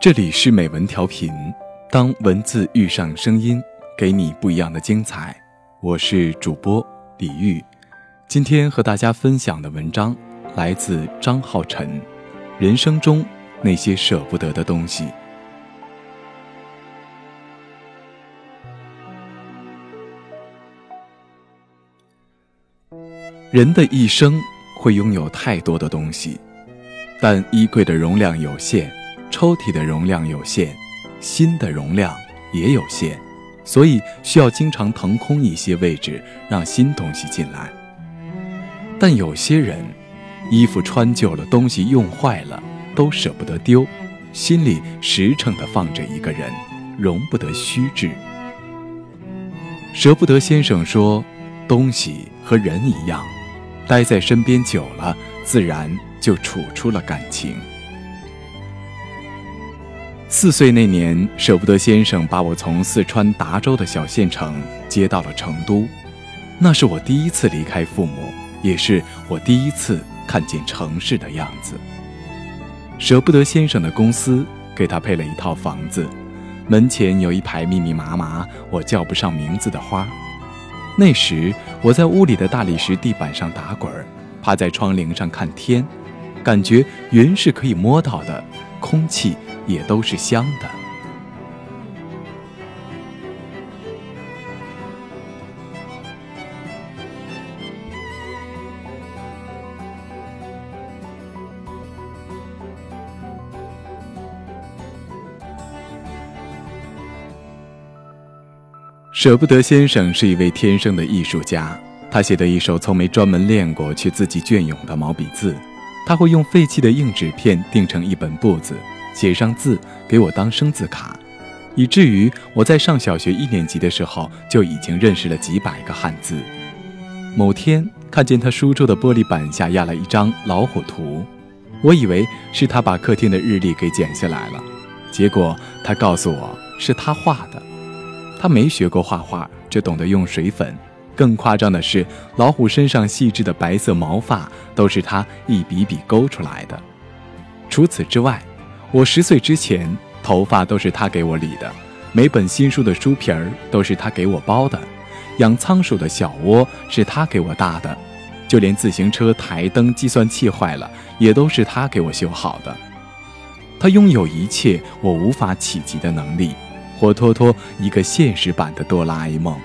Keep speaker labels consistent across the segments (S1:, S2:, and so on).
S1: 这里是美文调频，当文字遇上声音，给你不一样的精彩。我是主播李玉，今天和大家分享的文章来自张浩晨。人生中那些舍不得的东西，人的一生会拥有太多的东西，但衣柜的容量有限。抽屉的容量有限，心的容量也有限，所以需要经常腾空一些位置，让新东西进来。但有些人，衣服穿旧了，东西用坏了，都舍不得丢，心里实诚地放着一个人，容不得虚掷。舍不得先生说：“东西和人一样，待在身边久了，自然就处出了感情。”四岁那年，舍不得先生把我从四川达州的小县城接到了成都，那是我第一次离开父母，也是我第一次看见城市的样子。舍不得先生的公司给他配了一套房子，门前有一排密密麻麻我叫不上名字的花。那时我在屋里的大理石地板上打滚，趴在窗棂上看天，感觉云是可以摸到的，空气。也都是香的。舍不得先生是一位天生的艺术家，他写的一手从没专门练过却字迹隽永的毛笔字，他会用废弃的硬纸片订成一本簿子。写上字给我当生字卡，以至于我在上小学一年级的时候就已经认识了几百个汉字。某天看见他书桌的玻璃板下压了一张老虎图，我以为是他把客厅的日历给剪下来了，结果他告诉我是他画的。他没学过画画，只懂得用水粉。更夸张的是，老虎身上细致的白色毛发都是他一笔笔勾出来的。除此之外，我十岁之前，头发都是他给我理的；每本新书的书皮儿都是他给我包的；养仓鼠的小窝是他给我搭的；就连自行车台灯、计算器坏了，也都是他给我修好的。他拥有一切我无法企及的能力，活脱脱一个现实版的哆啦 A 梦。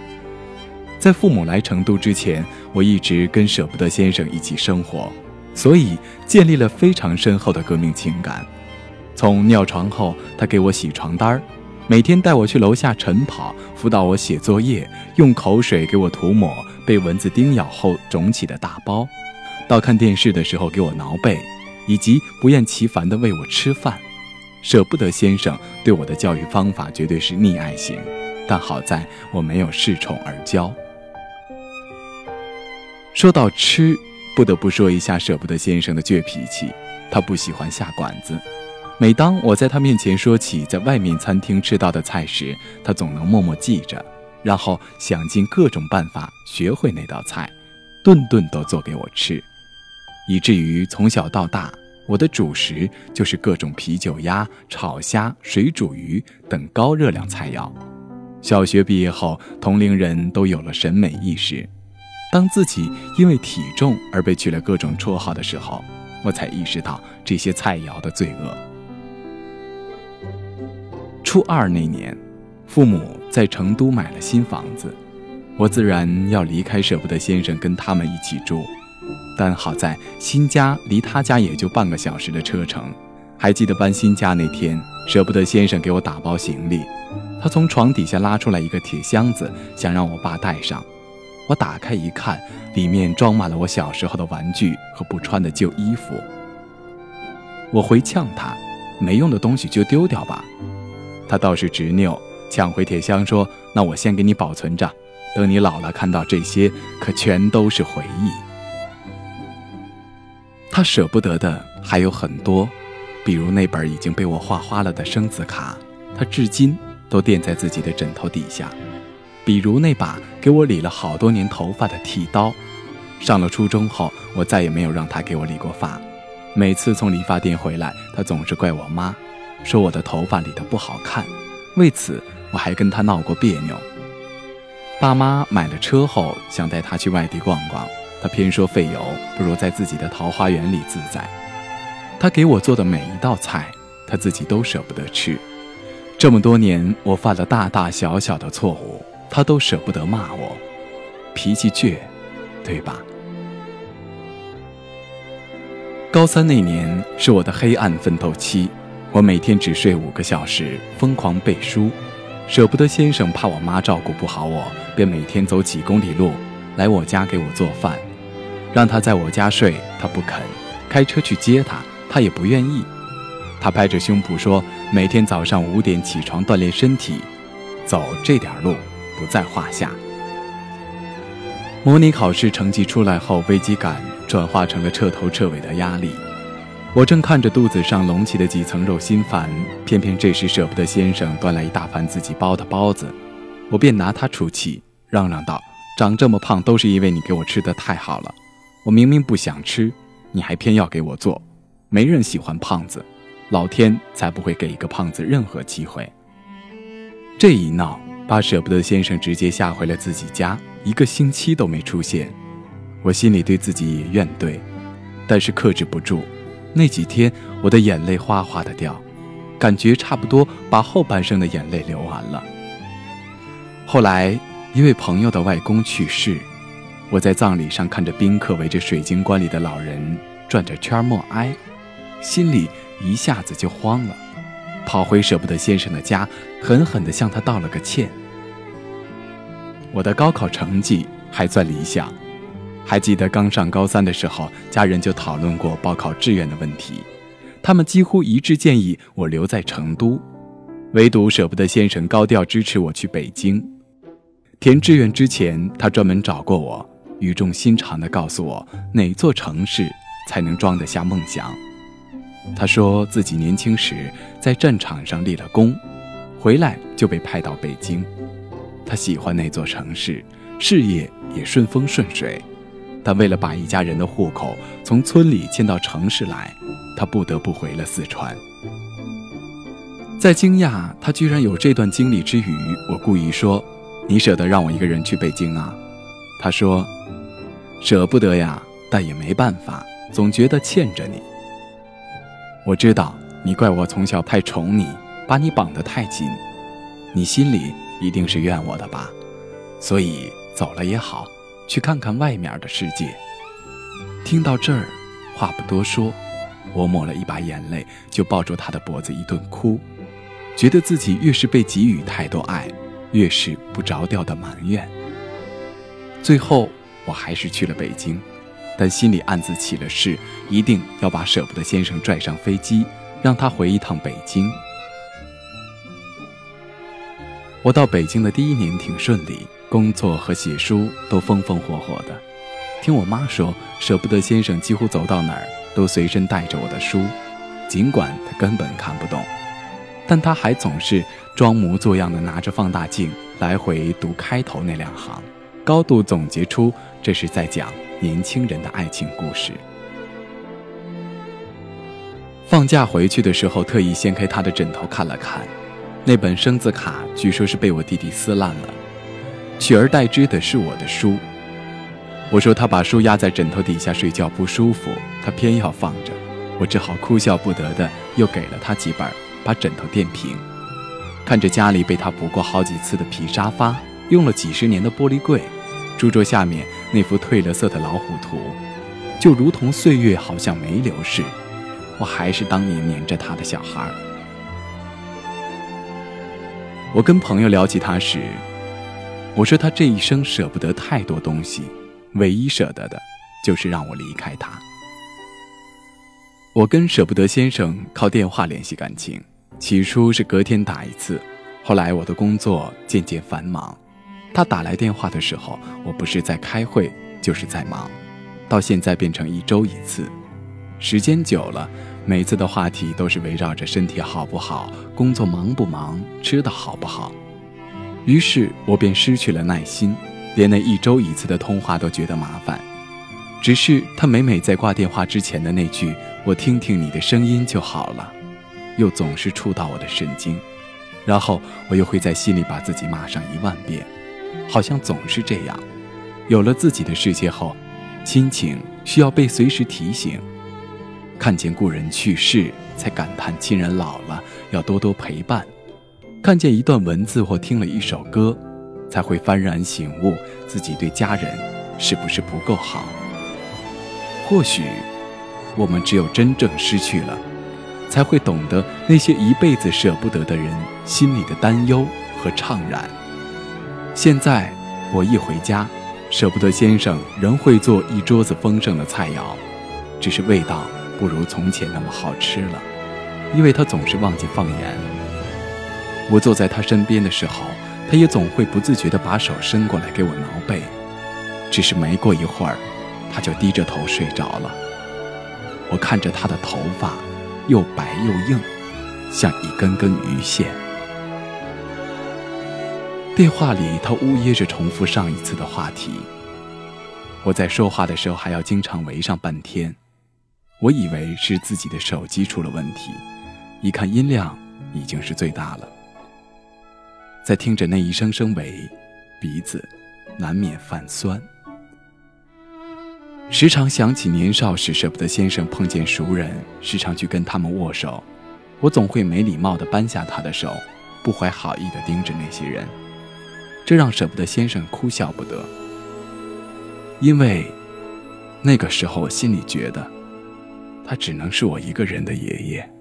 S1: 在父母来成都之前，我一直跟舍不得先生一起生活，所以建立了非常深厚的革命情感。从尿床后，他给我洗床单儿，每天带我去楼下晨跑，辅导我写作业，用口水给我涂抹被蚊子叮咬后肿起的大包；到看电视的时候给我挠背，以及不厌其烦地喂我吃饭。舍不得先生对我的教育方法绝对是溺爱型，但好在我没有恃宠而骄。说到吃，不得不说一下舍不得先生的倔脾气，他不喜欢下馆子。每当我在他面前说起在外面餐厅吃到的菜时，他总能默默记着，然后想尽各种办法学会那道菜，顿顿都做给我吃，以至于从小到大，我的主食就是各种啤酒鸭、炒虾、水煮鱼等高热量菜肴。小学毕业后，同龄人都有了审美意识，当自己因为体重而被取了各种绰号的时候，我才意识到这些菜肴的罪恶。初二那年，父母在成都买了新房子，我自然要离开舍不得先生，跟他们一起住。但好在新家离他家也就半个小时的车程。还记得搬新家那天，舍不得先生给我打包行李，他从床底下拉出来一个铁箱子，想让我爸带上。我打开一看，里面装满了我小时候的玩具和不穿的旧衣服。我回呛他，没用的东西就丢掉吧。他倒是执拗，抢回铁箱说：“那我先给你保存着，等你老了看到这些，可全都是回忆。”他舍不得的还有很多，比如那本已经被我画花了的生字卡，他至今都垫在自己的枕头底下；比如那把给我理了好多年头发的剃刀。上了初中后，我再也没有让他给我理过发。每次从理发店回来，他总是怪我妈。说我的头发理得不好看，为此我还跟他闹过别扭。爸妈买了车后，想带他去外地逛逛，他偏说费油，不如在自己的桃花源里自在。他给我做的每一道菜，他自己都舍不得吃。这么多年，我犯了大大小小的错误，他都舍不得骂我，脾气倔，对吧？高三那年是我的黑暗奋斗期，我每天只睡五个小时，疯狂背书。舍不得先生怕我妈照顾不好我，便每天走几公里路来我家给我做饭，让他在我家睡，他不肯；开车去接他，他也不愿意。他拍着胸脯说，每天早上五点起床锻炼身体，走这点路不在话下。模拟考试成绩出来后，危机感转化成了彻头彻尾的压力。我正看着肚子上隆起的几层肉心烦，偏偏这时舍不得先生端来一大盘自己包的包子，我便拿他出气，嚷嚷道：“长这么胖都是因为你给我吃的太好了，我明明不想吃，你还偏要给我做。没人喜欢胖子，老天才不会给一个胖子任何机会。”这一闹，把舍不得先生直接吓回了自己家，一个星期都没出现。我心里对自己也怨怼，但是克制不住。那几天，我的眼泪哗哗的掉，感觉差不多把后半生的眼泪流完了。后来，一位朋友的外公去世，我在葬礼上看着宾客围着水晶棺里的老人转着圈默哀，心里一下子就慌了，跑回舍不得先生的家，狠狠地向他道了个歉。我的高考成绩还算理想。还记得刚上高三的时候，家人就讨论过报考志愿的问题，他们几乎一致建议我留在成都，唯独舍不得先生高调支持我去北京。填志愿之前，他专门找过我，语重心长地告诉我哪座城市才能装得下梦想。他说自己年轻时在战场上立了功，回来就被派到北京，他喜欢那座城市，事业也顺风顺水。但为了把一家人的户口从村里迁到城市来，他不得不回了四川。在惊讶他居然有这段经历之余，我故意说：“你舍得让我一个人去北京啊？”他说：“舍不得呀，但也没办法，总觉得欠着你。我知道你怪我从小太宠你，把你绑得太紧，你心里一定是怨我的吧？所以走了也好。”去看看外面的世界。听到这儿，话不多说，我抹了一把眼泪，就抱住他的脖子一顿哭，觉得自己越是被给予太多爱，越是不着调的埋怨。最后，我还是去了北京，但心里暗自起了誓，一定要把舍不得先生拽上飞机，让他回一趟北京。我到北京的第一年挺顺利。工作和写书都风风火火的，听我妈说，舍不得先生几乎走到哪儿都随身带着我的书，尽管他根本看不懂，但他还总是装模作样的拿着放大镜来回读开头那两行，高度总结出这是在讲年轻人的爱情故事。放假回去的时候，特意掀开他的枕头看了看，那本生字卡据说是被我弟弟撕烂了。取而代之的是我的书。我说他把书压在枕头底下睡觉不舒服，他偏要放着，我只好哭笑不得的又给了他几本，把枕头垫平。看着家里被他补过好几次的皮沙发，用了几十年的玻璃柜，书桌下面那幅褪了色的老虎图，就如同岁月好像没流逝，我还是当年黏着他的小孩。我跟朋友聊起他时。我说他这一生舍不得太多东西，唯一舍得的，就是让我离开他。我跟舍不得先生靠电话联系感情，起初是隔天打一次，后来我的工作渐渐繁忙，他打来电话的时候，我不是在开会，就是在忙，到现在变成一周一次，时间久了，每次的话题都是围绕着身体好不好，工作忙不忙，吃的好不好。于是我便失去了耐心，连那一周一次的通话都觉得麻烦。只是他每每在挂电话之前的那句“我听听你的声音就好了”，又总是触到我的神经，然后我又会在心里把自己骂上一万遍，好像总是这样。有了自己的世界后，亲情需要被随时提醒。看见故人去世，才感叹亲人老了，要多多陪伴；看见一段文字或听了一首歌，才会幡然醒悟自己对家人是不是不够好。或许，我们只有真正失去了。才会懂得那些一辈子舍不得的人心里的担忧和怅然。现在我一回家，舍不得先生仍会做一桌子丰盛的菜肴，只是味道不如从前那么好吃了，因为他总是忘记放盐。我坐在他身边的时候，他也总会不自觉地把手伸过来给我挠背，只是没过一会儿，他就低着头睡着了。我看着他的头发。又白又硬，像一根根鱼线。电话里，他呜咽着重复上一次的话题。我在说话的时候还要经常围上半天。我以为是自己的手机出了问题，一看音量已经是最大了。在听着那一声声喂，鼻子难免泛酸。时常想起年少时舍不得先生碰见熟人，时常去跟他们握手，我总会没礼貌地扳下他的手，不怀好意地盯着那些人，这让舍不得先生哭笑不得。因为那个时候我心里觉得，他只能是我一个人的爷爷。